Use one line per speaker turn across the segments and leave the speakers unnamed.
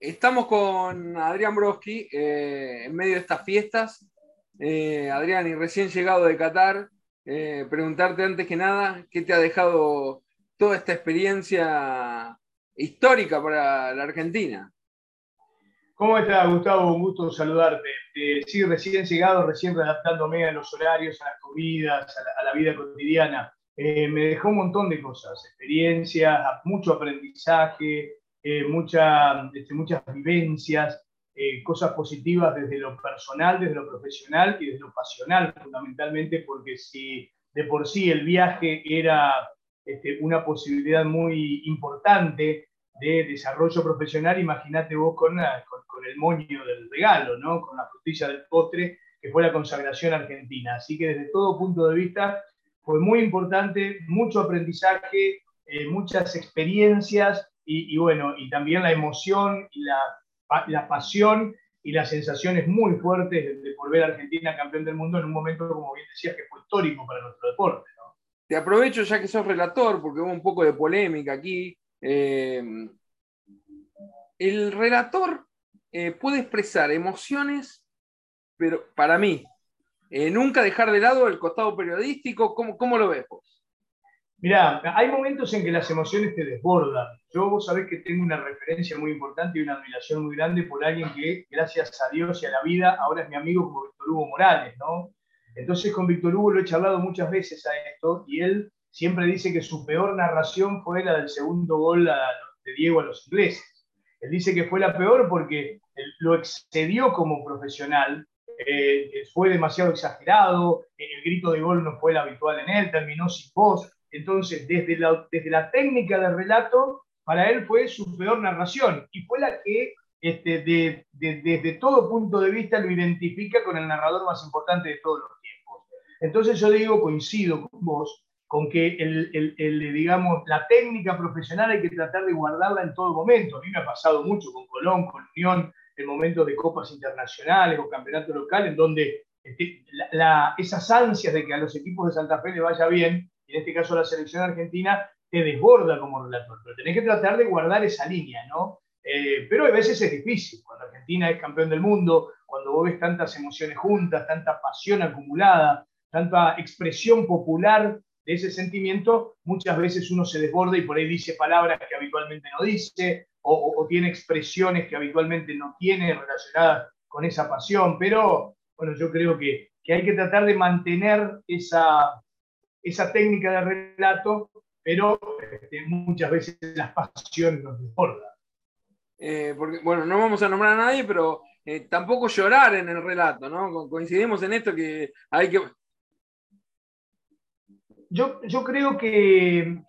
Estamos con Adrián Broski eh, en medio de estas fiestas. Eh, Adrián, y recién llegado de Qatar, eh, preguntarte antes que nada, ¿qué te ha dejado toda esta experiencia histórica para la Argentina?
¿Cómo estás, Gustavo? Un gusto saludarte. sí, recién llegado, recién adaptándome a los horarios, a las comidas, a la, vida cotidiana. me dejó un montón de cosas, experiencias, mucho aprendizaje, eh, este, muchas vivencias, eh, cosas positivas desde lo personal, desde lo profesional y desde lo pasional, fundamentalmente, porque si de por sí el viaje era este, una posibilidad muy importante de desarrollo profesional, imagínate vos con, el moño del regalo, ¿no? con la frutilla del postre, que fue la consagración argentina. Así que desde todo punto de vista fue muy importante, mucho aprendizaje, eh, muchas experiencias y, bueno, y también la emoción y la, la, pasión y las sensaciones muy fuertes de, volver a Argentina campeón del mundo en un momento, como bien decías, que fue histórico para nuestro deporte.
Te aprovecho ya que sos relator, porque hubo un poco de polémica aquí. Eh, el relator eh, puede expresar emociones, pero para mí, eh, nunca dejar de lado el costado periodístico. ¿Cómo, cómo lo ves vos?
Mirá, hay momentos en que las emociones te desbordan. Yo vos sabés que tengo una referencia muy importante y una admiración muy grande por alguien que, gracias a Dios y a la vida, ahora es mi amigo como Víctor Hugo Morales, ¿no? Entonces con Víctor Hugo lo he charlado muchas veces a esto y él siempre dice que su peor narración fue la del segundo gol de Diego a los ingleses. Él dice que fue la peor porque lo excedió como profesional, eh, fue demasiado exagerado, el grito de gol no fue el habitual en él, terminó sin voz. Entonces, desde la, desde la técnica del relato, para él fue su peor narración y fue la que este, de, desde todo punto de vista lo identifica con el narrador más importante de todos los tiempos. Entonces yo digo, coincido con vos, con que el, el, digamos, la técnica profesional hay que tratar de guardarla en todo momento. A mí me ha pasado mucho con Colón, con Unión, en momentos de copas internacionales o campeonatos locales, en donde este, esas ansias de que a los equipos de Santa Fe le vaya bien en este caso la selección argentina, te desborda como relator. Pero tenés que tratar de guardar esa línea, ¿no? Eh, pero a veces es difícil. Cuando Argentina es campeón del mundo, cuando vos ves tantas emociones juntas, tanta pasión acumulada, tanta expresión popular de ese sentimiento, muchas veces uno se desborda y por ahí dice palabras que habitualmente no dice, o, tiene expresiones que habitualmente no tiene relacionadas con esa pasión. Pero bueno, yo creo que hay que tratar de mantener esa, esa técnica de relato, pero este, muchas veces las pasiones nos desbordan.
Eh, porque, bueno, no vamos a nombrar a nadie, pero eh, tampoco llorar en el relato, ¿no? Coincidimos en esto que hay que...
Yo, yo creo que,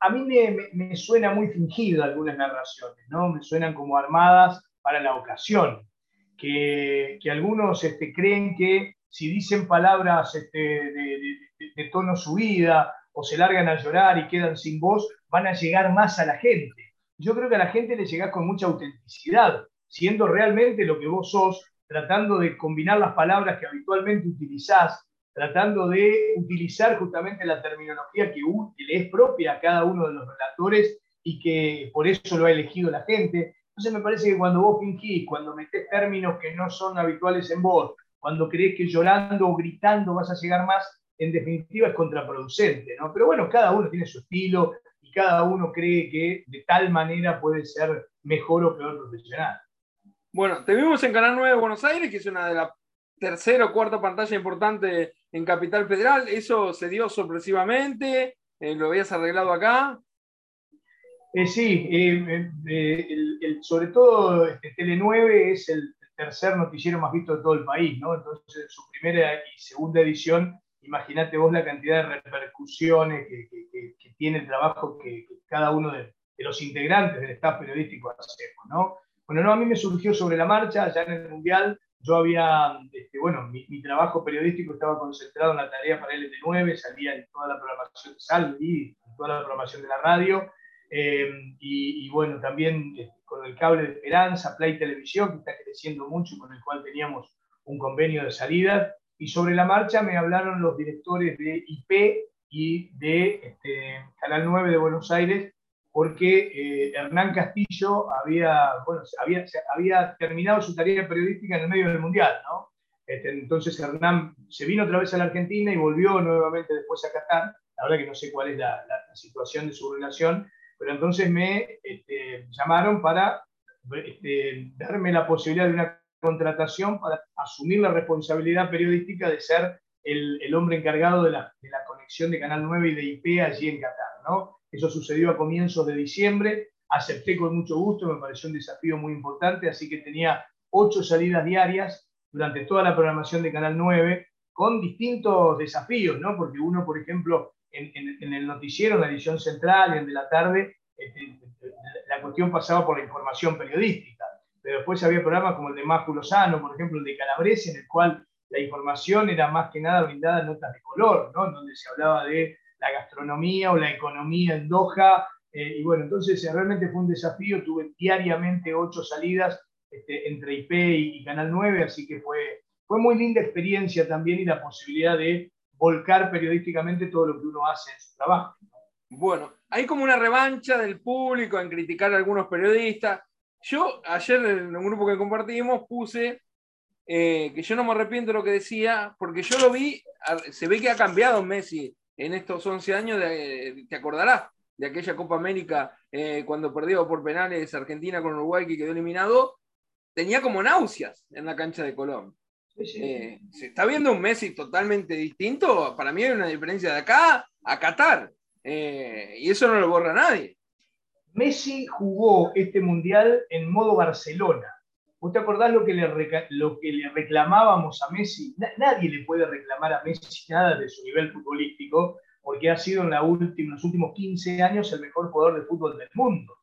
a mí me, suena muy fingido algunas narraciones, ¿no? Me suenan como armadas para la ocasión, que, algunos este, creen que si dicen palabras este, de, de, tono subida o se largan a llorar y quedan sin voz, van a llegar más a la gente. Yo creo que a la gente le llegás con mucha autenticidad, siendo realmente lo que vos sos, tratando de combinar las palabras que habitualmente utilizás, tratando de utilizar justamente la terminología que, le es propia a cada uno de los relatores y que por eso lo ha elegido la gente. Entonces me parece que cuando vos fingís, cuando metés términos que no son habituales en vos, cuando crees que llorando o gritando vas a llegar más, en definitiva es contraproducente, ¿no? Pero bueno, cada uno tiene su estilo y cada uno cree que de tal manera puede ser mejor o peor profesional.
Bueno, te vimos en Canal 9 de Buenos Aires, que es una de las tercera o cuarta pantalla importante en Capital Federal. ¿Eso se dio sorpresivamente? Eh, ¿Lo habías arreglado acá?
Eh, sí, eh, sobre todo este, Tele 9 es el tercer noticiero más visto de todo el país, ¿no? Entonces, su primera y segunda edición imagínate vos la cantidad de repercusiones que, tiene el trabajo que, cada uno de, los integrantes del staff periodístico hacemos, ¿no? Bueno, no, a mí me surgió sobre la marcha, ya en el Mundial, yo había, este, bueno, mi, trabajo periodístico estaba concentrado en la tarea para LT9, salía en toda la programación de Salvi, en toda la programación de la radio, eh, y, bueno, también este, con el cable de Esperanza, Play Televisión, que está creciendo mucho, con el cual teníamos un convenio de salida, y sobre la marcha me hablaron los directores de IP y de este, Canal 9 de Buenos Aires porque eh, Hernán Castillo había, bueno, había, había terminado su tarea periodística en el medio del Mundial, ¿no? Este, entonces Hernán se vino otra vez a la Argentina y volvió nuevamente después a Qatar. La verdad que no sé cuál es la, situación de su relación, pero entonces me este, llamaron para este, darme la posibilidad de una contratación para asumir la responsabilidad periodística de ser el, hombre encargado de la, de la, conexión de Canal 9 y de IP allí en Qatar. ¿no? Eso sucedió a comienzos de diciembre, acepté con mucho gusto, me pareció un desafío muy importante, así que tenía ocho salidas diarias durante toda la programación de Canal 9, con distintos desafíos, ¿no? porque uno, por ejemplo, en, en, el noticiero, en la edición central y en de la tarde, este, la cuestión pasaba por la información periodística, pero después había programas como el de Mágico Lozano, por ejemplo, el de Calabrese, en el cual la información era más que nada brindada en notas de color, ¿no? donde se hablaba de la gastronomía o la economía en Doha. Eh, y bueno, entonces eh, realmente fue un desafío. Tuve diariamente ocho salidas este, entre IP y, Canal 9, así que fue, fue muy linda experiencia también y la posibilidad de volcar periodísticamente todo lo que uno hace en su trabajo.
Bueno, hay como una revancha del público en criticar a algunos periodistas. Yo ayer en un grupo que compartimos puse eh, que yo no me arrepiento de lo que decía, porque yo lo vi, se ve que ha cambiado Messi en estos 11 años, te acordarás de aquella Copa América eh, cuando perdió por penales Argentina con Uruguay que quedó eliminado, tenía como náuseas en la cancha de Colón. Eh, se está viendo un Messi totalmente distinto, para mí hay una diferencia de acá a Qatar, y eso no lo borra nadie.
Messi jugó este mundial en modo Barcelona ¿Vos te acordás lo que le, lo que le reclamábamos a Messi? nadie le puede reclamar a Messi nada de su nivel futbolístico, porque ha sido en, la última, los últimos 15 años el mejor jugador de fútbol del mundo.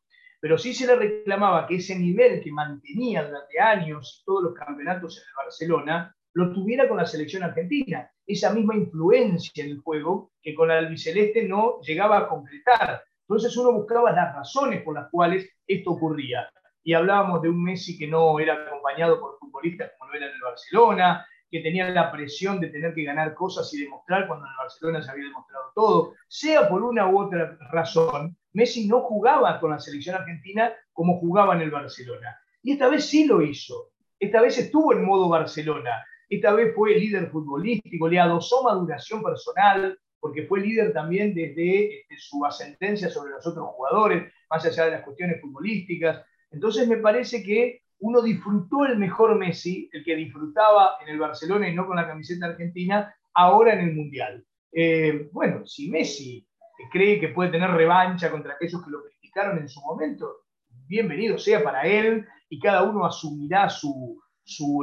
Pero sí se le reclamaba que ese nivel que mantenía durante años todos los campeonatos en el Barcelona, lo tuviera con la selección argentina. Esa misma influencia en el juego que con la albiceleste no llegaba a concretar. Entonces uno buscaba las razones por las cuales esto ocurría y hablábamos de un Messi que no era acompañado por futbolistas como lo era en el Barcelona, que tenía la presión de tener que ganar cosas y demostrar cuando en el Barcelona se había demostrado todo. Sea por una u otra razón, Messi no jugaba con la selección argentina como jugaba en el Barcelona. Y esta vez sí lo hizo. Esta vez estuvo en modo Barcelona. Esta vez fue líder futbolístico, le adosó maduración personal, porque fue líder también desde, este, su ascendencia sobre los otros jugadores, más allá de las cuestiones futbolísticas. Entonces me parece que uno disfrutó el mejor Messi, el que disfrutaba en el Barcelona y no con la camiseta argentina, ahora en el Mundial. Eh, bueno, si Messi cree que puede tener revancha contra aquellos que lo criticaron en su momento, bienvenido sea para él y cada uno asumirá su,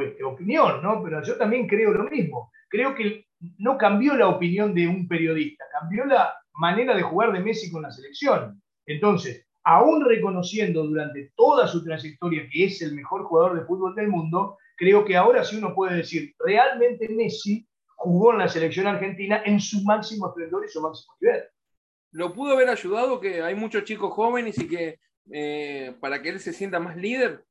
este, opinión, ¿no? Pero yo también creo lo mismo. Creo que no cambió la opinión de un periodista, cambió la manera de jugar de Messi con la selección. Entonces, aún reconociendo durante toda su trayectoria que es el mejor jugador de fútbol del mundo, creo que ahora sí uno puede decir, realmente Messi jugó en la selección argentina en su máximo esplendor y su máximo nivel.
¿Lo pudo haber ayudado que hay muchos chicos jóvenes y que eh, para que él se sienta más líder?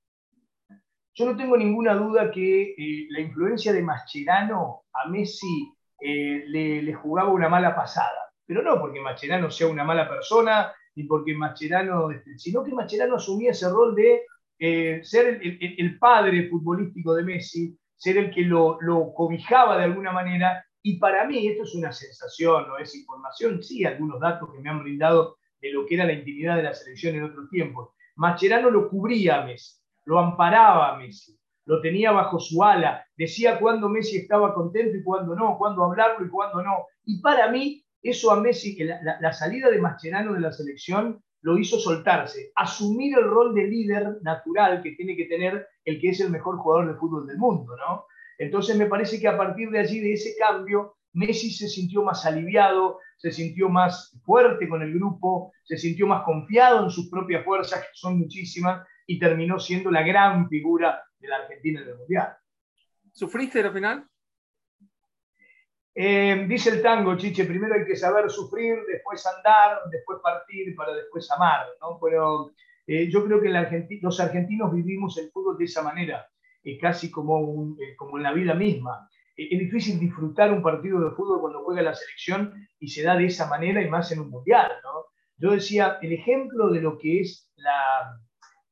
Yo no tengo ninguna duda que eh, la influencia de Mascherano a Messi eh, le, le, jugaba una mala pasada. Pero no porque Mascherano sea una mala persona, y porque Macherano, este, sino que Macherano asumía ese rol de eh, ser el, padre futbolístico de Messi, ser el que lo, cobijaba de alguna manera. Y para mí, esto es una sensación, no es información, sí, algunos datos que me han brindado de lo que era la intimidad de la selección en otros tiempos. Macherano lo cubría a Messi, lo amparaba a Messi, lo tenía bajo su ala, decía cuándo Messi estaba contento y cuándo no, cuándo hablarlo y cuándo no. Y para mí, eso a Messi, la, la, salida de Mascherano de la selección lo hizo soltarse, asumir el rol de líder natural que tiene que tener el que es el mejor jugador de fútbol del mundo, ¿no? Entonces me parece que a partir de allí, de ese cambio, Messi se sintió más aliviado, se sintió más fuerte con el grupo, se sintió más confiado en sus propias fuerzas, que son muchísimas, y terminó siendo la gran figura de la Argentina en el Mundial.
¿Sufriste la final?
Eh, dice el tango, Chiche, primero hay que saber sufrir, después andar, después partir, para después amar, ¿no? Pero eh, yo creo que los argentinos vivimos el fútbol de esa manera, eh, casi como, en la vida misma. es difícil disfrutar un partido de fútbol cuando juega la selección y se da de esa manera y más en un mundial, yo decía, el ejemplo de lo que es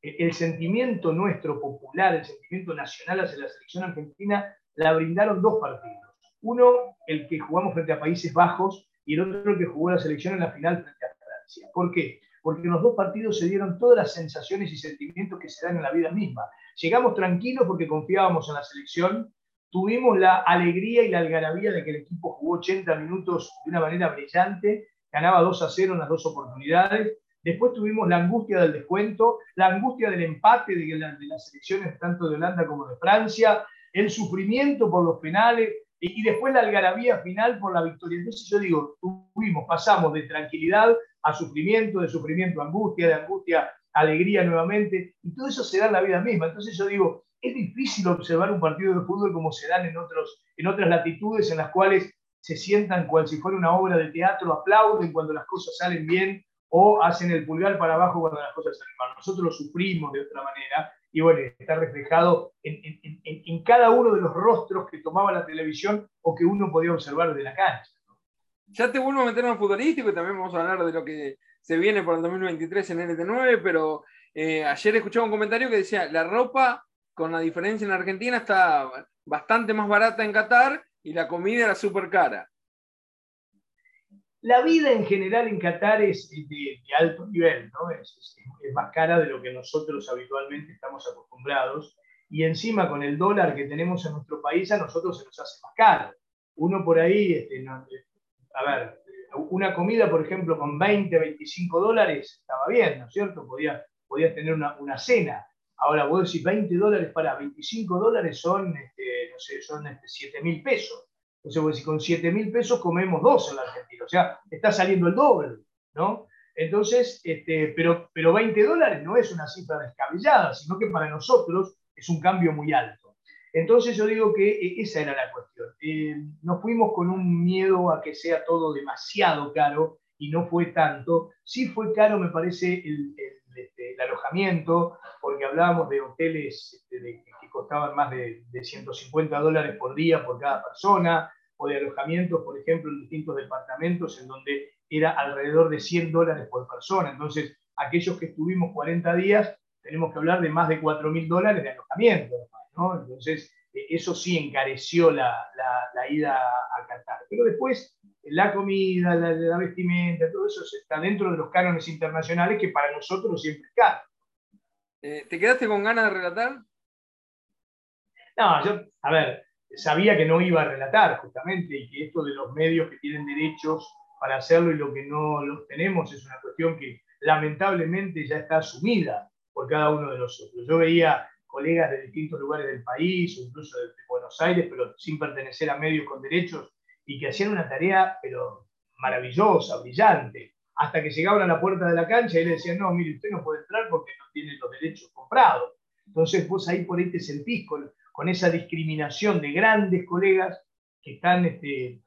el sentimiento nuestro popular, el sentimiento nacional hacia la selección argentina, la brindaron dos partidos. Uno, el que jugamos frente a Países Bajos, y el otro, el que jugó la selección en la final frente a Francia. ¿Por qué? Porque en los dos partidos se dieron todas las sensaciones y sentimientos que se dan en la vida misma. Llegamos tranquilos porque confiábamos en la selección, tuvimos la alegría y la algarabía de que el equipo jugó 80 minutos de una manera brillante, ganaba 2 a 0 en las dos oportunidades, Después tuvimos la angustia del descuento, la angustia del empate de, de, las selecciones tanto de Holanda como de Francia, el sufrimiento por los penales y, después la algarabía final por la victoria. Entonces yo digo, tuvimos, pasamos de tranquilidad a sufrimiento, de sufrimiento a angustia, de angustia a alegría nuevamente, y todo eso se da en la vida misma. Entonces yo digo, es difícil observar un partido de fútbol como se dan en, otros, en otras latitudes en las cuales se sientan cual si fuera una obra de teatro, aplauden cuando las cosas salen bien o hacen el pulgar para abajo cuando las cosas salen mal. Nosotros lo sufrimos de otra manera y bueno, está reflejado en, en, cada uno de los rostros que tomaba la televisión o que uno podía observar de la cancha.
Ya te vuelvo a meter en lo futbolístico y también vamos a hablar de lo que se viene por el 2023 en NT9, pero eh, ayer escuchaba un comentario que decía, la ropa, con la diferencia en Argentina, está bastante más barata en Qatar y la comida era súper cara.
La vida en general en Qatar es de, alto nivel, ¿no? Es, más cara de lo que nosotros habitualmente estamos acostumbrados. Y encima con el dólar que tenemos en nuestro país, a nosotros se nos hace más caro. Uno por ahí, este, a ver, una comida, por ejemplo, con 20, 25 dólares, estaba bien, ¿no es cierto? Podías podía tener una, una, cena. Ahora, vos decís 20 dólares para 25 dólares son, este, no sé, son este, 7 mil pesos. Entonces, si con 7 mil pesos comemos dos en la Argentina, o sea, está saliendo el doble, ¿no? Entonces, este, pero, pero 20 dólares no es una cifra descabellada, sino que para nosotros es un cambio muy alto. Entonces yo digo que eh, esa era la cuestión. Eh, nos fuimos con un miedo a que sea todo demasiado caro y no fue tanto. Sí fue caro, me parece, el, este, alojamiento, porque hablábamos de hoteles este, que costaban más de, de 150 dólares por día por cada persona, o de alojamientos, por ejemplo, en distintos departamentos, en donde era alrededor de 100 dólares por persona. Entonces, aquellos que estuvimos 40 días, tenemos que hablar de más de 4 mil dólares de alojamiento. ¿no? Entonces, eh, eso sí encareció la, la, ida a Qatar. Pero después, la comida, la, vestimenta, todo eso está dentro de los cánones internacionales que para nosotros siempre es caro.
Eh, ¿Te quedaste con ganas de relatar?
No, yo, a ver, sabía que no iba a relatar justamente y que esto de los medios que tienen derechos para hacerlo y lo que no los tenemos es una cuestión que lamentablemente ya está asumida por cada uno de nosotros. Yo veía colegas de distintos lugares del país incluso de, Buenos Aires, pero sin pertenecer a medios con derechos y que hacían una tarea pero maravillosa, brillante, hasta que llegaban a la puerta de la cancha y le decían, no, mire, usted no puede entrar porque no tiene los derechos comprados. Entonces vos ahí por ahí te sentís con esa discriminación de grandes colegas que están este,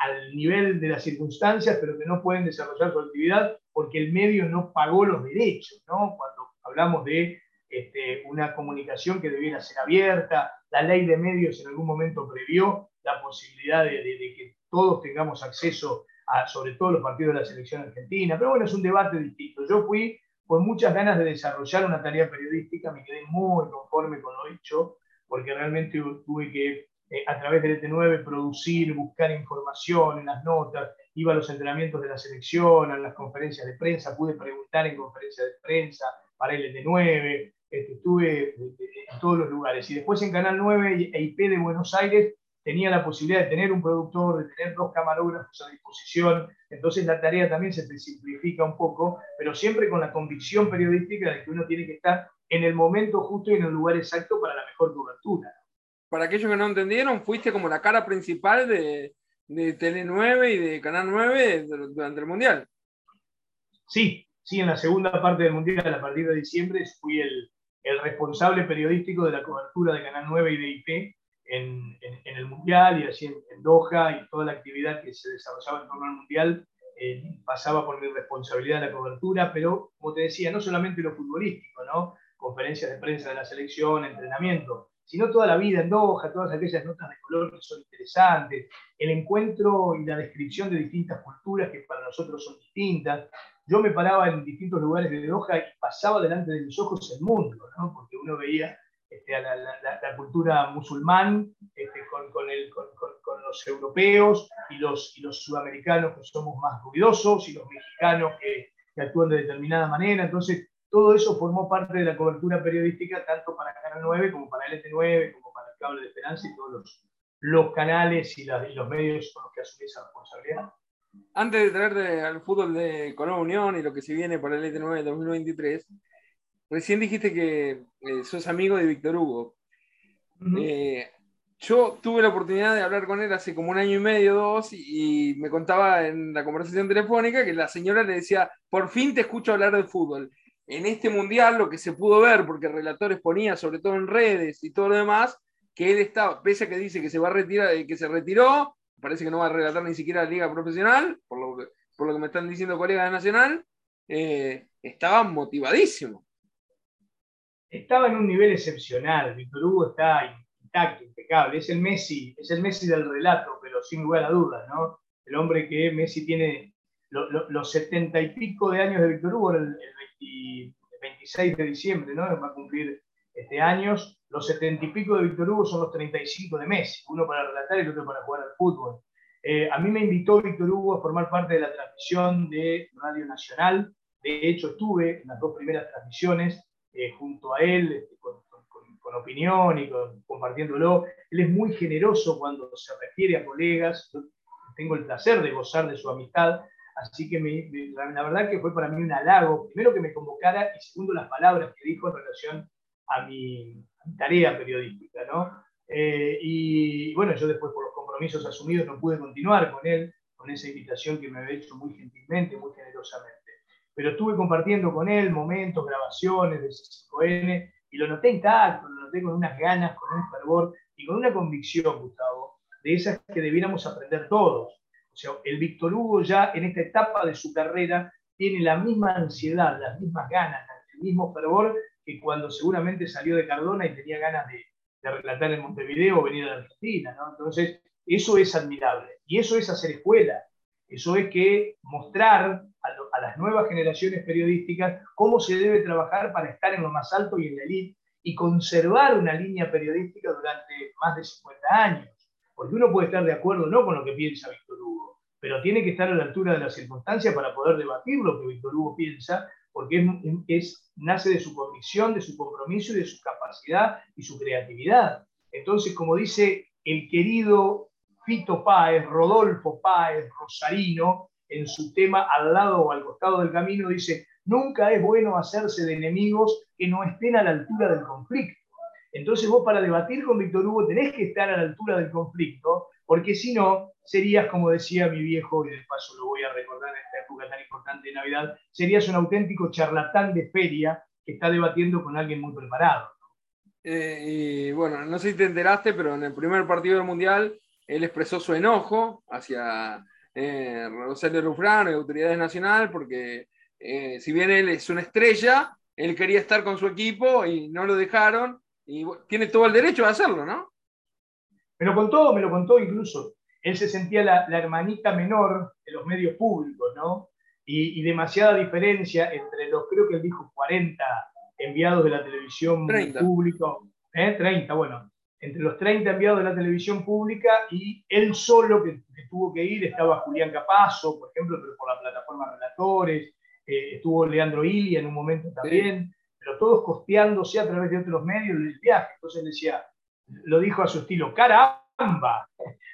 al nivel de las circunstancias, pero que no pueden desarrollar su actividad porque el medio no pagó los derechos, ¿no? Cuando hablamos de este, una comunicación que debiera ser abierta, la ley de medios en algún momento previó la posibilidad de, que todos tengamos acceso a, sobre todo los partidos de la selección argentina, pero bueno, es un debate distinto. Yo fui con muchas ganas de desarrollar una tarea periodística, me quedé muy conforme con lo hecho, porque realmente tuve que, eh, a través del ET9, producir, buscar información en las notas, iba a los entrenamientos de la selección, a las conferencias de prensa, pude preguntar en conferencias de prensa para el ET9, este, estuve eh, en todos los lugares. Y después en Canal 9 e IP de Buenos Aires tenía la posibilidad de tener un productor, de tener dos camarógrafos a disposición, entonces la tarea también se simplifica un poco, pero siempre con la convicción periodística de que uno tiene que estar en el momento justo y en el lugar exacto para la mejor cobertura.
Para aquellos que no entendieron, fuiste como la cara principal de, de Tele 9 y de Canal 9 durante el Mundial.
Sí, sí, en la segunda parte del Mundial, a partir de diciembre, fui el, el responsable periodístico de la cobertura de Canal 9 y de IP en, en, el Mundial y así en, Doha y toda la actividad que se desarrollaba en torno al Mundial eh, pasaba por mi responsabilidad la cobertura, pero como te decía, no solamente lo futbolístico, ¿no? conferencias de prensa de la selección, entrenamiento, sino toda la vida en Doha, todas aquellas notas de color que son interesantes, el encuentro y la descripción de distintas culturas que para nosotros son distintas. yo me paraba en distintos lugares de Doha y pasaba delante de mis ojos el mundo, ¿no? porque uno veía este, a la, cultura musulmán este, con, con, el, con, con, los europeos y los, y los sudamericanos que somos más ruidosos y los mexicanos que, que, actúan de determinada manera. Entonces, todo eso formó parte de la cobertura periodística tanto para Canal 9 como para LT9, como para el Cable de Esperanza y todos los, los canales y, y los medios con los que asumí esa responsabilidad
antes de traerte al fútbol de Colón Unión y lo que se viene para el ET9 2023, recién dijiste que eh, sos amigo de Víctor Hugo. Eh, yo tuve la oportunidad de hablar con él hace como un año y medio, dos, y, me contaba en la conversación telefónica que la señora le decía, por fin te escucho hablar de fútbol. En este mundial lo que se pudo ver, porque el relator exponía, sobre todo en redes y todo lo demás, que él estaba, pese a que dice que se va a retirar, eh, que se retiró, parece que no va a relatar ni siquiera la liga profesional, por lo que, por lo que me están diciendo colegas de Nacional, eh, estaba motivadísimo.
Estaba en un nivel excepcional, Víctor Hugo está intacto, impecable, es el Messi, es el Messi del relato, pero sin lugar a dudas, ¿no? El hombre que Messi tiene los setenta y pico de años de Víctor Hugo, el, 26 de diciembre, ¿no? Va a cumplir este, años. Los setenta y pico de Víctor Hugo son los 35 de Messi, uno para relatar y el otro para jugar al fútbol. Eh, a mí me invitó Víctor Hugo a formar parte de la transmisión de Radio Nacional. De hecho, estuve en las dos primeras transmisiones eh, junto a él, este, con, opinión y compartiéndolo. Él es muy generoso cuando se refiere a colegas. Yo tengo el placer de gozar de su amistad. Así que la verdad que fue para mí un halago, primero que me convocara y segundo las palabras que dijo en relación a mi, tarea periodística, ¿no? Eh, y bueno, yo después por los compromisos asumidos no pude continuar con él, con esa invitación que me había hecho muy gentilmente, muy generosamente. Pero estuve compartiendo con él momentos, grabaciones de C5N y lo noté intacto, lo noté con unas ganas, con un fervor y con una convicción, Gustavo, de esas que debiéramos aprender todos. O sea, el Víctor Hugo ya en esta etapa de su carrera tiene la misma ansiedad, las mismas ganas, el mismo fervor que cuando seguramente salió de Cardona y tenía ganas de, relatar en Montevideo o venir a la Argentina. Entonces, eso es admirable. Y eso es hacer escuela. Eso es que mostrar a, las nuevas generaciones periodísticas cómo se debe trabajar para estar en lo más alto y en la elite y conservar una línea periodística durante más de 50 años. Porque uno puede estar de acuerdo no con lo que piensa Víctor Hugo, pero tiene que estar a la altura de las circunstancias para poder debatir lo que Víctor Hugo piensa porque es, nace de su convicción, de su compromiso y de su capacidad y su creatividad. Entonces, como dice el querido Fito Páez, Rodolfo Páez, Rosarino, en su tema Al lado o al costado del camino, dice, nunca es bueno hacerse de enemigos que no estén a la altura del conflicto. Entonces vos para debatir con Víctor Hugo tenés que estar a la altura del conflicto, porque si no, serías, como decía mi viejo, y de paso lo voy a recordar en esta época tan importante de Navidad, serías un auténtico charlatán de feria que está debatiendo con alguien muy preparado.
Eh, y bueno, no sé si te enteraste, pero en el primer partido del Mundial él expresó su enojo hacia eh, Rosario Rufrano y autoridades nacionales porque eh, si bien él es una estrella, él quería estar con su equipo y no lo dejaron y tiene todo el derecho de hacerlo, ¿no?
Me lo contó, me lo contó incluso él se sentía la, hermanita menor de los medios públicos, ¿no? Y, demasiada diferencia entre los, creo que él dijo 40 enviados de la televisión pública, ¿eh? 30, bueno, entre los 30 enviados de la televisión pública y él solo que, tuvo que ir, estaba Julián Capazo, por ejemplo, pero por la plataforma Relatores, eh, estuvo Leandro Ilia en un momento también, pero todos costeándose a través de otros medios el viaje. Entonces él decía, lo dijo a su estilo, caramba,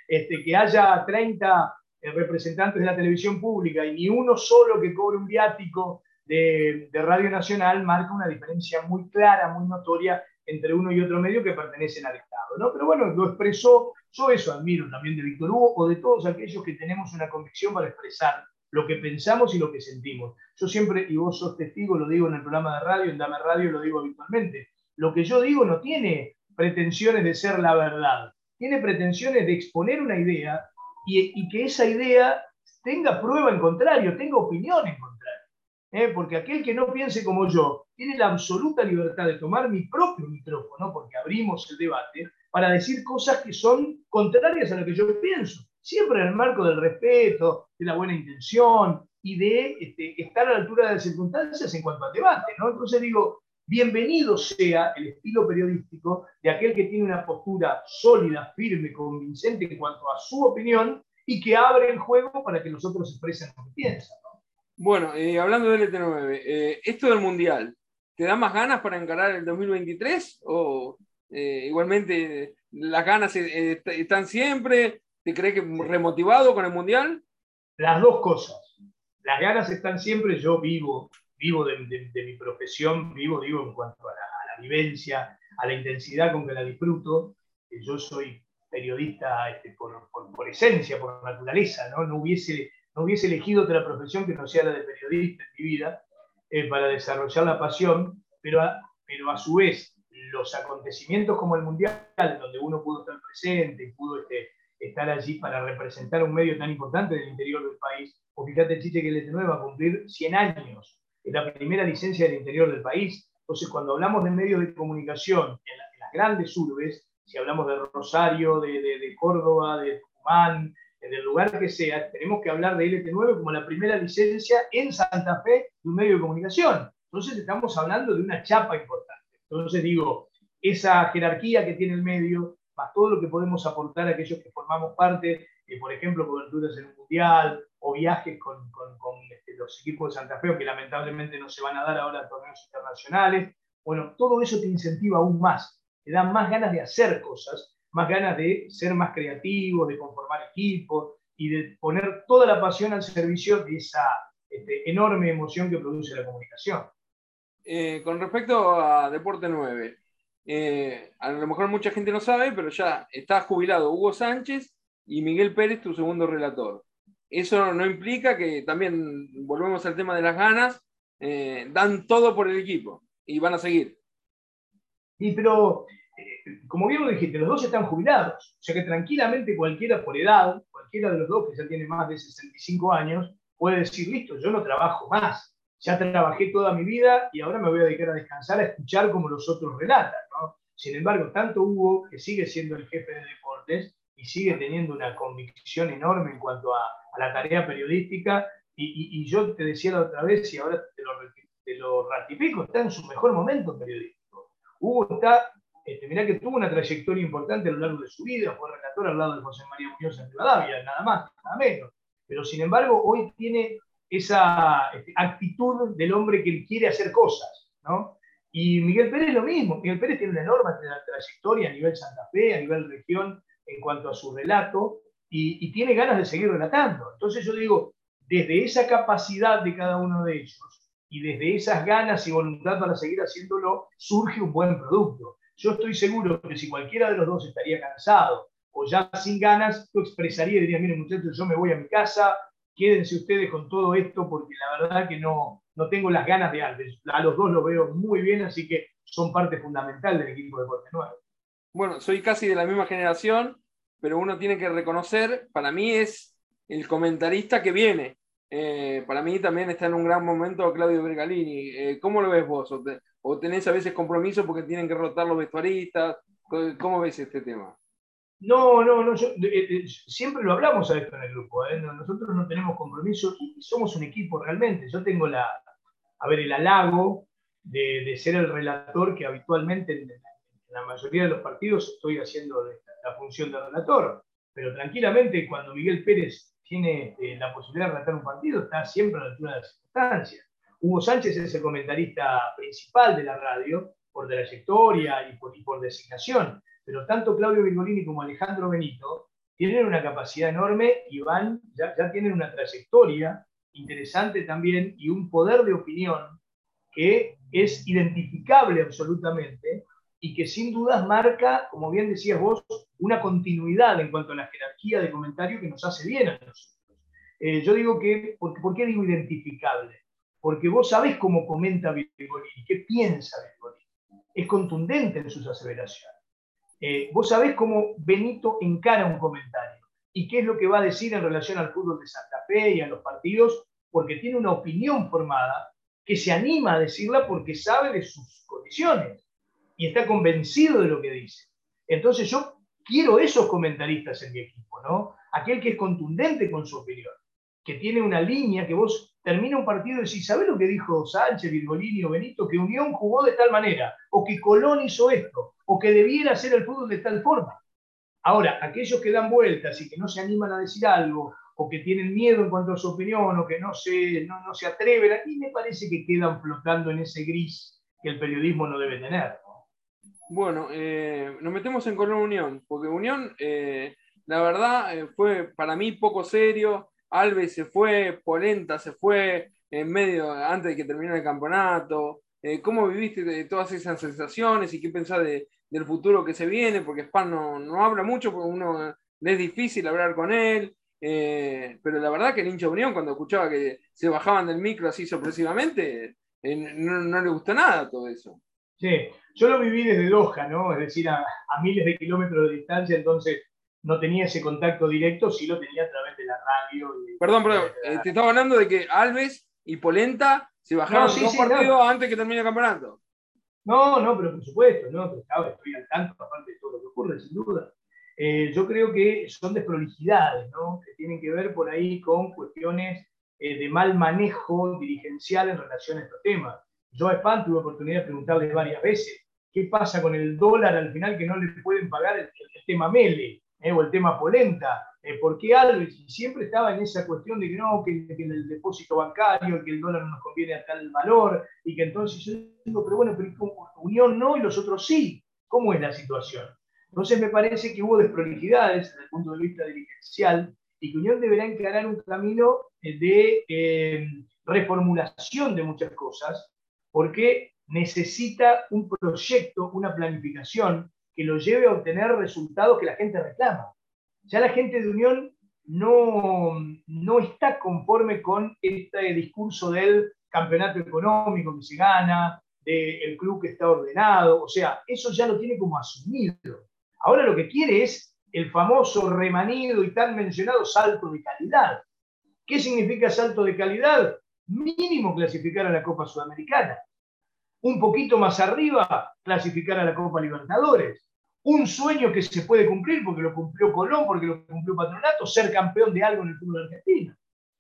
este, que haya 30 eh, representantes de la televisión pública y ni uno solo que cobre un viático de, Radio Nacional marca una diferencia muy clara, muy notoria entre uno y otro medio que pertenecen al Estado. ¿no? Pero bueno, lo expresó, yo eso admiro también de Víctor Hugo o de todos aquellos que tenemos una convicción para expresar lo que pensamos y lo que sentimos. Yo siempre, y vos sos testigo, lo digo en el programa de radio, en Dame Radio lo digo habitualmente, lo que yo digo no tiene pretensiones de ser la verdad tiene pretensiones de exponer una idea y, que esa idea tenga prueba en contrario, tenga opinión en contrario. ¿Eh? Porque aquel que no piense como yo tiene la absoluta libertad de tomar mi propio micrófono, porque abrimos el debate, para decir cosas que son contrarias a lo que yo pienso. Siempre en el marco del respeto, de la buena intención, y de este, estar a la altura de las circunstancias en cuanto al debate. ¿no? Entonces digo, bienvenido sea el estilo periodístico de aquel que tiene una postura sólida, firme, convincente en cuanto a su opinión y que abre el juego para que los otros expresen lo que piensan.
Bueno, eh, hablando del LT9, eh, esto del Mundial, ¿te da más ganas para encarar el 2023? ¿O eh, igualmente las ganas están siempre? ¿Te crees que remotivado con el Mundial?
Las dos cosas. Las ganas están siempre, yo vivo, vivo de, mi profesión, vivo, digo, en cuanto a la, vivencia, a la intensidad con que la disfruto. Yo soy periodista este, por, por, esencia, por naturaleza, ¿no? No hubiese no hubiese elegido otra profesión que no sea la de periodista en mi vida eh, para desarrollar la pasión, pero a, pero a su vez los acontecimientos como el Mundial, donde uno pudo estar presente, pudo este, estar allí para representar un medio tan importante del interior del país, o fíjate, Chiche, que el ET9 va a cumplir 100 años, es la primera licencia del interior del país. Entonces, cuando hablamos de medios de comunicación en, las grandes urbes, si hablamos de Rosario, de, de, de Córdoba, de Tucumán, en el lugar que sea, tenemos que hablar de LT9 como la primera licencia en Santa Fe de un medio de comunicación. Entonces estamos hablando de una chapa importante. Entonces digo, esa jerarquía que tiene el medio, más todo lo que podemos aportar a aquellos que formamos parte, eh, por ejemplo, coberturas en un mundial o viajes con, con, este, los equipos de Santa Fe, que lamentablemente no se van a dar ahora a torneos internacionales. Bueno, todo eso te incentiva aún más, te da más ganas de hacer cosas más ganas de ser más creativos, de conformar equipos y de poner toda la pasión al servicio de esa este, enorme emoción que produce la comunicación.
Eh, con respecto a Deporte 9, eh, a lo mejor mucha gente no sabe, pero ya está jubilado Hugo Sánchez y Miguel Pérez, tu segundo relator. Eso no implica que también, volvemos al tema de las ganas, eh, dan todo por el equipo y van a seguir.
Y pero como bien lo dijiste, los dos están jubilados, o sea que tranquilamente cualquiera por edad, cualquiera de los dos que ya tiene más de 65 años, puede decir, listo, yo no trabajo más, ya trabajé toda mi vida y ahora me voy a dedicar a descansar, a escuchar como los otros relatan. Sin embargo, tanto Hugo, que sigue siendo el jefe de deportes y sigue teniendo una convicción enorme en cuanto a, la tarea periodística, y, yo te decía la otra vez y ahora te lo, te lo ratifico, está en su mejor momento periodístico. Hugo está este, mirá que tuvo una trayectoria importante a lo largo de su vida, fue relator al lado de José María Muñoz en Rivadavia, nada más, nada menos. Pero sin embargo, hoy tiene esa este, actitud del hombre que quiere hacer cosas, ¿no? Y Miguel Pérez lo mismo. Miguel Pérez tiene una enorme trayectoria a nivel Santa Fe, a nivel región, en cuanto a su relato, y, y tiene ganas de seguir relatando. Entonces yo digo, desde esa capacidad de cada uno de ellos y desde esas ganas y voluntad para seguir haciéndolo, surge un buen producto. Yo estoy seguro que si cualquiera de los dos estaría cansado o ya sin ganas, yo expresaría y diría, miren muchachos, yo me voy a mi casa, quédense ustedes con todo esto porque la verdad que no, no tengo las ganas de antes. A los dos lo veo muy bien, así que son parte fundamental del equipo de Deporte Nuevo.
Bueno, soy casi de la misma generación, pero uno tiene que reconocer, para mí es el comentarista que viene. Eh, para mí también está en un gran momento Claudio Bergalini. Eh, ¿Cómo lo ves vos? ¿O tenés a veces compromiso porque tienen que rotar los vestuaristas? ¿Cómo ves este tema?
No, no, no, eh, eh, siempre lo hablamos a esto en el grupo. ¿eh? Nosotros no tenemos compromiso y somos un equipo realmente. Yo tengo la, a ver, el halago de, ser el relator que habitualmente en, la mayoría de los partidos estoy haciendo la, función de relator. Pero tranquilamente, cuando Miguel Pérez tiene la posibilidad de relatar un partido, está siempre a la altura de las circunstancias. Hugo Sánchez es el comentarista principal de la radio por trayectoria y por, y por designación, pero tanto Claudio Virgolini como Alejandro Benito tienen una capacidad enorme y van, ya, tienen una trayectoria interesante también y un poder de opinión que es identificable absolutamente y que sin dudas marca, como bien decías vos, una continuidad en cuanto a la jerarquía de comentario que nos hace bien a nosotros. Eh, yo digo que, ¿por qué digo identificable? Porque vos sabés cómo comenta Virgolini, qué piensa Virgolini. Es contundente en sus aseveraciones. Eh, vos sabés cómo Benito encara un comentario y qué es lo que va a decir en relación al fútbol de Santa Fe y a los partidos, porque tiene una opinión formada que se anima a decirla porque sabe de sus condiciones y está convencido de lo que dice. Entonces yo quiero esos comentaristas en mi equipo, ¿no? Aquel que es contundente con su opinión, que tiene una línea que vos termina un partido y decís, ¿sabés lo que dijo Sánchez, Virgolini o Benito? Que Unión jugó de tal manera, o que Colón hizo esto, o que debiera hacer el fútbol de tal forma. Ahora, aquellos que dan vueltas y que no se animan a decir algo, o que tienen miedo en cuanto a su opinión, o que no se, no, se atreven, a me parece que quedan flotando en ese gris que el periodismo no debe tener.
Bueno, eh, nos metemos en Colón Unión, porque Unión, eh, la verdad, eh, fue para mí poco serio. Alves se fue, Polenta se fue en medio, antes de que terminara el campeonato. ¿Cómo viviste de todas esas sensaciones y qué pensás del futuro que se viene? Porque Span no, no habla mucho, porque uno es difícil hablar con él. pero la verdad que el hincha Unión, cuando escuchaba que se bajaban del micro así sorpresivamente, no, no, le gustó nada todo eso.
Sí, yo lo viví desde Doha, ¿no? Es decir, a, miles de kilómetros de distancia, entonces no tenía ese contacto directo, sí lo tenía a través de la radio.
perdón, perdón, eh, te estaba hablando de que Alves y Polenta se bajaron dos partidos antes que termine el campeonato.
No, no, pero por supuesto, ¿no? estoy al tanto, aparte de todo lo que ocurre, sin duda. Eh, yo creo que son desprolijidades, ¿no? Que tienen que ver por ahí con cuestiones eh, de mal manejo dirigencial en relación a estos temas. Yo a Span tuve oportunidad de preguntarle varias veces qué pasa con el dólar al final que no le pueden pagar el, tema Mele eh, o el tema Polenta. Eh, ¿Por qué Alves? siempre estaba en esa cuestión de que no, que, que, el depósito bancario, que el dólar no nos conviene a tal valor, y que entonces yo digo, pero bueno, pero Unión no y los otros sí. ¿Cómo es la situación? Entonces me parece que hubo desprolijidades desde el punto de vista dirigencial y que Unión deberá encarar un camino de eh, reformulación de muchas cosas porque necesita un proyecto, una planificación que lo lleve a obtener resultados que la gente reclama. Ya la gente de Unión no, no está conforme con este discurso del campeonato económico que se gana, del club que está ordenado, o sea, eso ya lo tiene como asumido. Ahora lo que quiere es el famoso remanido y tan mencionado salto de calidad. ¿Qué significa salto de calidad? mínimo clasificar a la Copa Sudamericana. Un poquito más arriba, clasificar a la Copa Libertadores. Un sueño que se puede cumplir porque lo cumplió Colón, porque lo cumplió Patronato, ser campeón de algo en el fútbol argentino.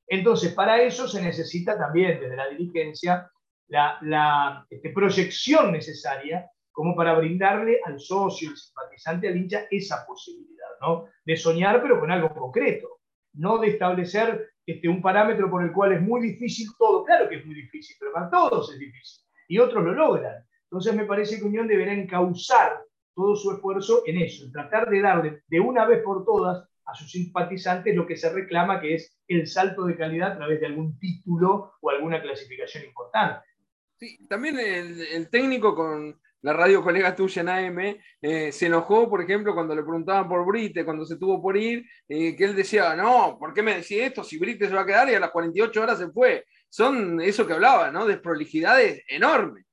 Entonces, para eso se necesita también desde la dirigencia la, este, proyección necesaria como para brindarle al socio, al simpatizante, al hincha, esa posibilidad, ¿no? De soñar, pero con algo concreto, no de establecer este, un parámetro por el cual es muy difícil todo. Claro que es muy difícil, pero para todos es difícil. Y otros lo logran. Entonces me parece que Unión deberá encauzar todo su esfuerzo en eso, en tratar de darle de una vez por todas a sus simpatizantes lo que se reclama, que es el salto de calidad a través de algún título o alguna clasificación importante.
Sí, también el técnico con, la radio colega tuya en AM, eh, se enojó, por ejemplo, cuando le preguntaban por Brite, cuando se tuvo por ir, eh, que él decía, no, ¿por qué me decía esto? Si Brite se va a quedar y a las 48 horas se fue. Son eso que hablaba, ¿no? Desprolijidades enormes.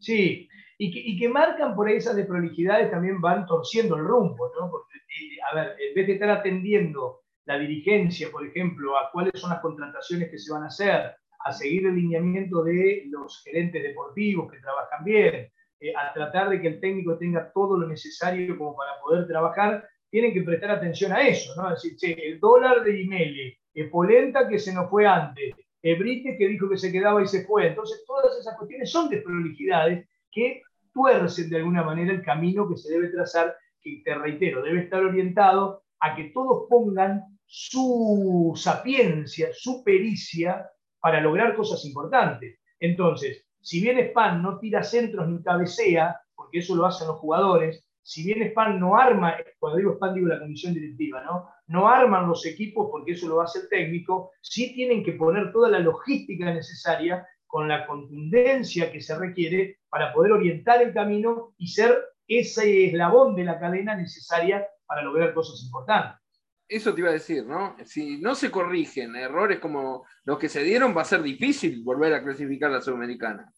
Sí, y que, marcan por ahí esas desprolijidades también van torciendo el rumbo, ¿no? Porque, eh, a ver, en vez de estar atendiendo la dirigencia, por ejemplo, a cuáles son las contrataciones que se van a hacer, a seguir el lineamiento de los gerentes deportivos que trabajan bien, eh, a tratar de que el técnico tenga todo lo necesario como para poder trabajar, tienen que prestar atención a eso, ¿no? Es decir, el dólar de Imeli, el Polenta que se nos fue antes, el Brite que dijo que se quedaba y se fue. Entonces, todas esas cuestiones son desprolijidades que tuercen de alguna manera el camino que se debe trazar, que te reitero, debe estar orientado a que todos pongan su sapiencia, su pericia para lograr cosas importantes. Entonces, si bien Span no tira centros ni cabecea, porque eso lo hacen los jugadores, si bien Span no arma, cuando digo Span digo la comisión directiva, ¿no? No arman los equipos porque eso lo hace el técnico, sí tienen que poner toda la logística necesaria con la contundencia que se requiere para poder orientar el camino y ser ese eslabón de la cadena necesaria para lograr cosas importantes.
Eso te iba a decir, ¿no? Si no se corrigen errores como los que se dieron, va a ser difícil volver a clasificar la Sudamericana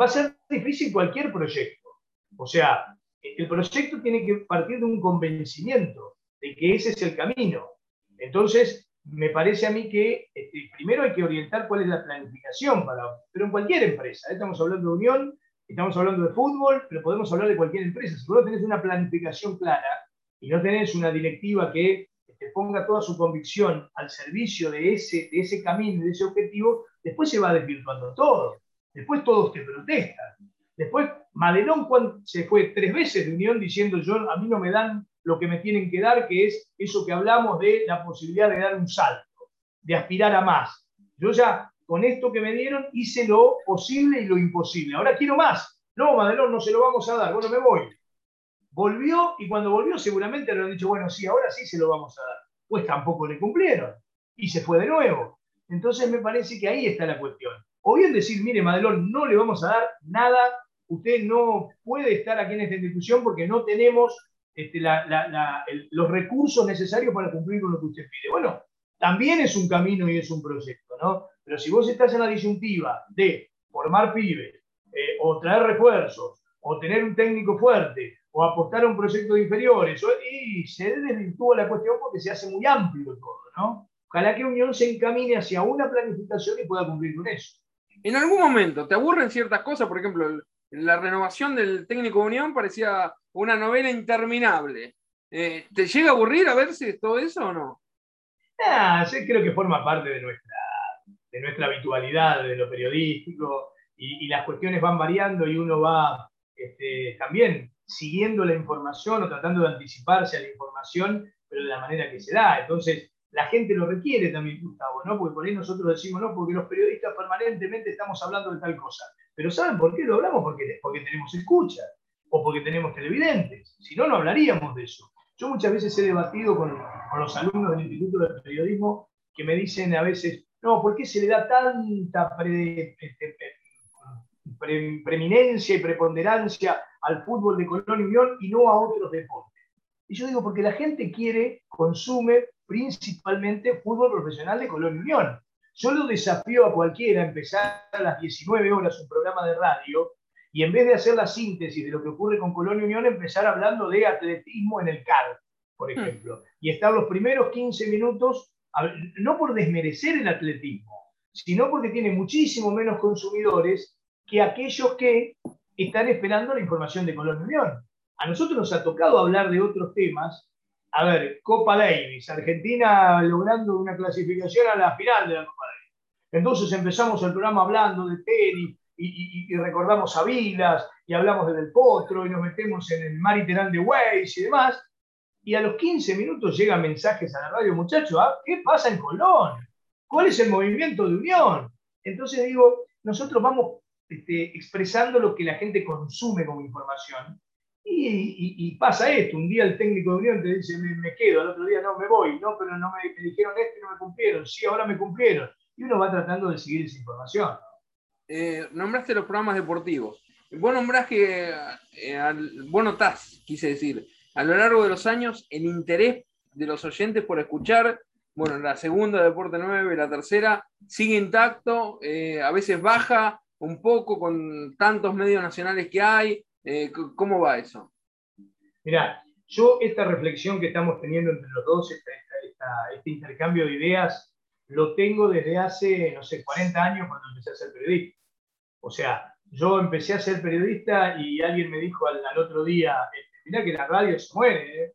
va a ser difícil cualquier proyecto. O sea, el proyecto tiene que partir de un convencimiento de que ese es el camino. Entonces, me parece a mí que este, primero hay que orientar cuál es la planificación, para, pero en cualquier empresa. ¿eh? Estamos hablando de unión, estamos hablando de fútbol, pero podemos hablar de cualquier empresa. Si vos no tenés una planificación clara y no tenés una directiva que este, ponga toda su convicción al servicio de ese, de ese camino, de ese objetivo, después se va desvirtuando todo. Después todos te protestan. Después Madelón se fue tres veces de Unión diciendo yo, a mí no me dan lo que me tienen que dar, que es eso que hablamos de la posibilidad de dar un salto, de aspirar a más. Yo ya con esto que me dieron hice lo posible y lo imposible. Ahora quiero más. No, Madelón, no se lo vamos a dar. Bueno, me voy. Volvió y cuando volvió seguramente le han dicho, bueno, sí, ahora sí se lo vamos a dar. Pues tampoco le cumplieron. Y se fue de nuevo. Entonces me parece que ahí está la cuestión. O bien decir, mire, Madelón, no le vamos a dar nada usted no puede estar aquí en esta institución porque no tenemos este, los recursos necesarios para cumplir con lo que usted pide. Bueno, también es un camino y es un proyecto, ¿no? Pero si vos estás en la disyuntiva de formar pibes, eh, o traer refuerzos, o tener un técnico fuerte, o apostar a un proyecto de inferiores, y se desvirtúa la cuestión porque se hace muy amplio todo, ¿no? Ojalá que Unión se encamine hacia una planificación y pueda cumplir con eso.
En algún momento, ¿te aburren ciertas cosas? Por ejemplo, la renovación del técnico de Unión parecía una novela interminable. Eh, ¿Te llega a aburrir a ver si todo eso o no?
Ah, sí, creo que forma parte de nuestra, de nuestra habitualidad, de lo periodístico, y, las cuestiones van variando y uno va este, también siguiendo la información o tratando de anticiparse a la información, pero de la manera que se da. Entonces, la gente lo requiere también, Gustavo, ¿no? Porque por ahí nosotros decimos, no, porque los periodistas permanentemente estamos hablando de tal cosa. Pero ¿saben por qué lo hablamos? Porque, porque tenemos escucha o porque tenemos televidentes. Si no, no hablaríamos de eso. Yo muchas veces he debatido con, los alumnos del Instituto de Periodismo que me dicen a veces, no, ¿por qué se le da tanta este, preeminencia y preponderancia al fútbol de Colón y Unión y no a otros deportes? Y yo digo, porque la gente quiere, consume principalmente fútbol profesional de Colón y Unión. Yo lo desafío a cualquiera a empezar a las 19 horas un programa de radio y en vez de hacer la síntesis de lo que ocurre con Colonia Unión, empezar hablando de atletismo en el CAR, por hmm. ejemplo, y estar los primeros 15 minutos, no por desmerecer el atletismo, sino porque tiene muchísimo menos consumidores que aquellos que están esperando la información de Colonia Unión. A nosotros nos ha tocado hablar de otros temas. A ver, Copa Davis, Argentina logrando una clasificación a la final de la Copa entonces empezamos el programa hablando de tenis y, recordamos a Vilas y hablamos de Del Potro y nos metemos en el Mariterán de Weiss y demás. Y a los 15 minutos llegan mensajes a la radio, muchachos, ¿ah? ¿qué pasa en Colón? ¿Cuál es el movimiento de unión? Entonces digo, nosotros vamos este, expresando lo que la gente consume como información. Y, pasa esto, un día el técnico de Unión te dice, me, quedo, al otro día no, me voy, no, pero no me, me dijeron esto y no me cumplieron, sí, ahora me cumplieron y uno va tratando de seguir esa información.
Eh, nombraste los programas deportivos. Vos nombrás que, eh, vos notás, quise decir, a lo largo de los años el interés de los oyentes por escuchar, bueno, la segunda Deporte 9, la tercera, sigue intacto, eh, a veces baja un poco con tantos medios nacionales que hay. ¿Cómo va eso?
Mirá, yo esta reflexión que estamos teniendo entre los dos, este intercambio de ideas, lo tengo desde hace, no sé, 40 años cuando empecé a ser periodista. O sea, yo empecé a ser periodista y alguien me dijo al, otro día, este, mirá que la radio se muere, ¿eh?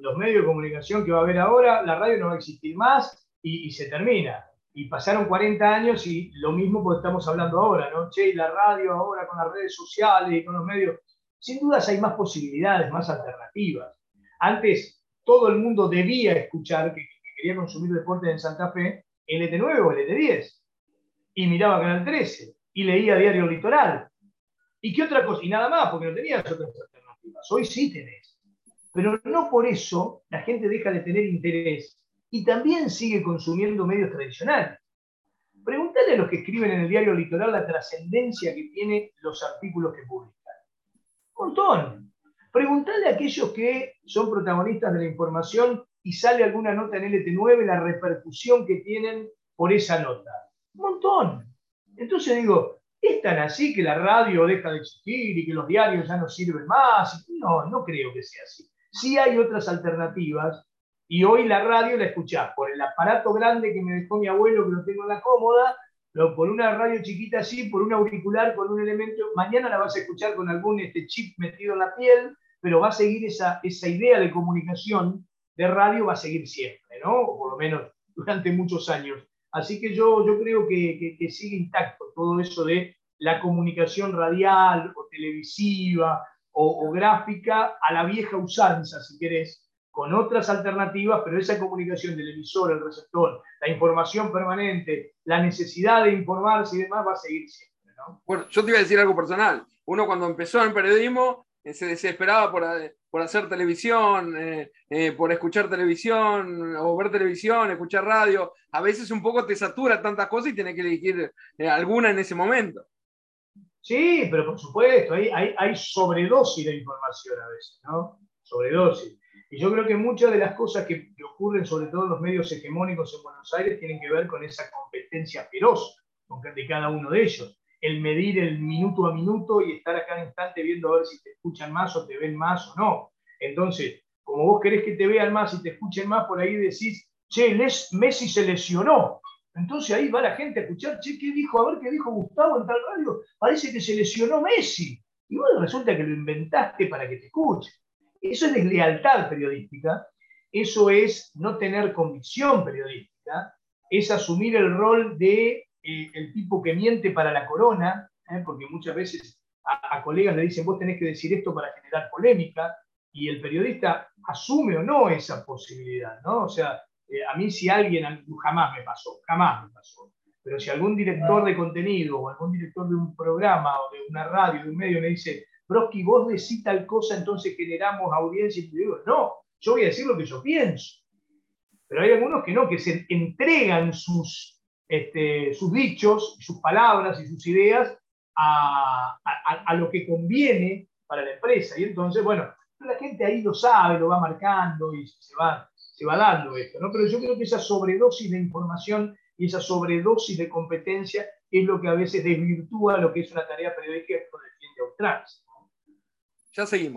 los medios de comunicación que va a haber ahora, la radio no va a existir más y, se termina. Y pasaron 40 años y lo mismo porque estamos hablando ahora, ¿no? Che, y la radio ahora con las redes sociales y con los medios, sin dudas hay más posibilidades, más alternativas. Antes todo el mundo debía escuchar que quería consumir deportes en Santa Fe, LT9 o LT10. Y miraba Canal 13 y leía Diario Litoral. ¿Y qué otra cosa? Y nada más, porque no tenías otras alternativas. Hoy sí tenés. Pero no por eso la gente deja de tener interés y también sigue consumiendo medios tradicionales. Pregúntale a los que escriben en el Diario Litoral la trascendencia que tienen los artículos que publican. Un montón. Preguntale a aquellos que son protagonistas de la información y sale alguna nota en LT9, la repercusión que tienen por esa nota. Un montón. Entonces digo, ¿es tan así que la radio deja de existir y que los diarios ya no sirven más? No, no creo que sea así. Sí hay otras alternativas y hoy la radio la escuchás por el aparato grande que me dejó mi abuelo, que lo tengo en la cómoda, por una radio chiquita así, por un auricular, con un elemento. Mañana la vas a escuchar con algún este chip metido en la piel, pero va a seguir esa, esa idea de comunicación de radio va a seguir siempre, ¿no? O por lo menos durante muchos años. Así que yo, yo creo que, que, sigue intacto todo eso de la comunicación radial o televisiva o, o, gráfica a la vieja usanza, si querés, con otras alternativas, pero esa comunicación del emisor, el receptor, la información permanente, la necesidad de informarse y demás va a seguir siempre. ¿no?
Bueno, yo te iba a decir algo personal. Uno cuando empezó en periodismo se desesperaba por, eh, por hacer televisión, eh, por escuchar televisión o ver televisión, escuchar radio. A veces un poco te satura tantas cosas y tienes que elegir alguna en ese momento.
Sí, pero por supuesto, hay, hay, hay sobredosis de información a veces, ¿no? Sobredosis. Y yo creo que muchas de las cosas que, ocurren, sobre todo en los medios hegemónicos en Buenos Aires, tienen que ver con esa competencia feroz de cada uno de ellos. El medir el minuto a minuto y estar a cada instante viendo a ver si te escuchan más o te ven más o no. Entonces, como vos querés que te vean más y te escuchen más, por ahí decís, che, Messi se lesionó. Entonces ahí va la gente a escuchar, che, ¿qué dijo? A ver qué dijo Gustavo en tal radio. Parece que se lesionó Messi. Y bueno, resulta que lo inventaste para que te escuchen. Eso es deslealtad periodística, eso es no tener convicción periodística, es asumir el rol de eh, el tipo que miente para la corona, ¿eh? porque muchas veces a, colegas le dicen vos tenés que decir esto para generar polémica, y el periodista asume o no esa posibilidad, ¿no? O sea, eh, a mí si alguien, jamás me pasó, jamás me pasó, pero si algún director de contenido o algún director de un programa o de una radio, de un medio, me dice, Broski, vos decís tal cosa, entonces generamos audiencia. Y te digo, no, yo voy a decir lo que yo pienso. Pero hay algunos que no, que se entregan sus, este, sus dichos, sus palabras y sus ideas a, lo que conviene para la empresa. Y entonces, bueno, la gente ahí lo sabe, lo va marcando y se va, se va dando esto. ¿no? Pero yo creo que esa sobredosis de información y esa sobredosis de competencia es lo que a veces desvirtúa lo que es una tarea periodística que defiende a ultranza.
Ya seguimos.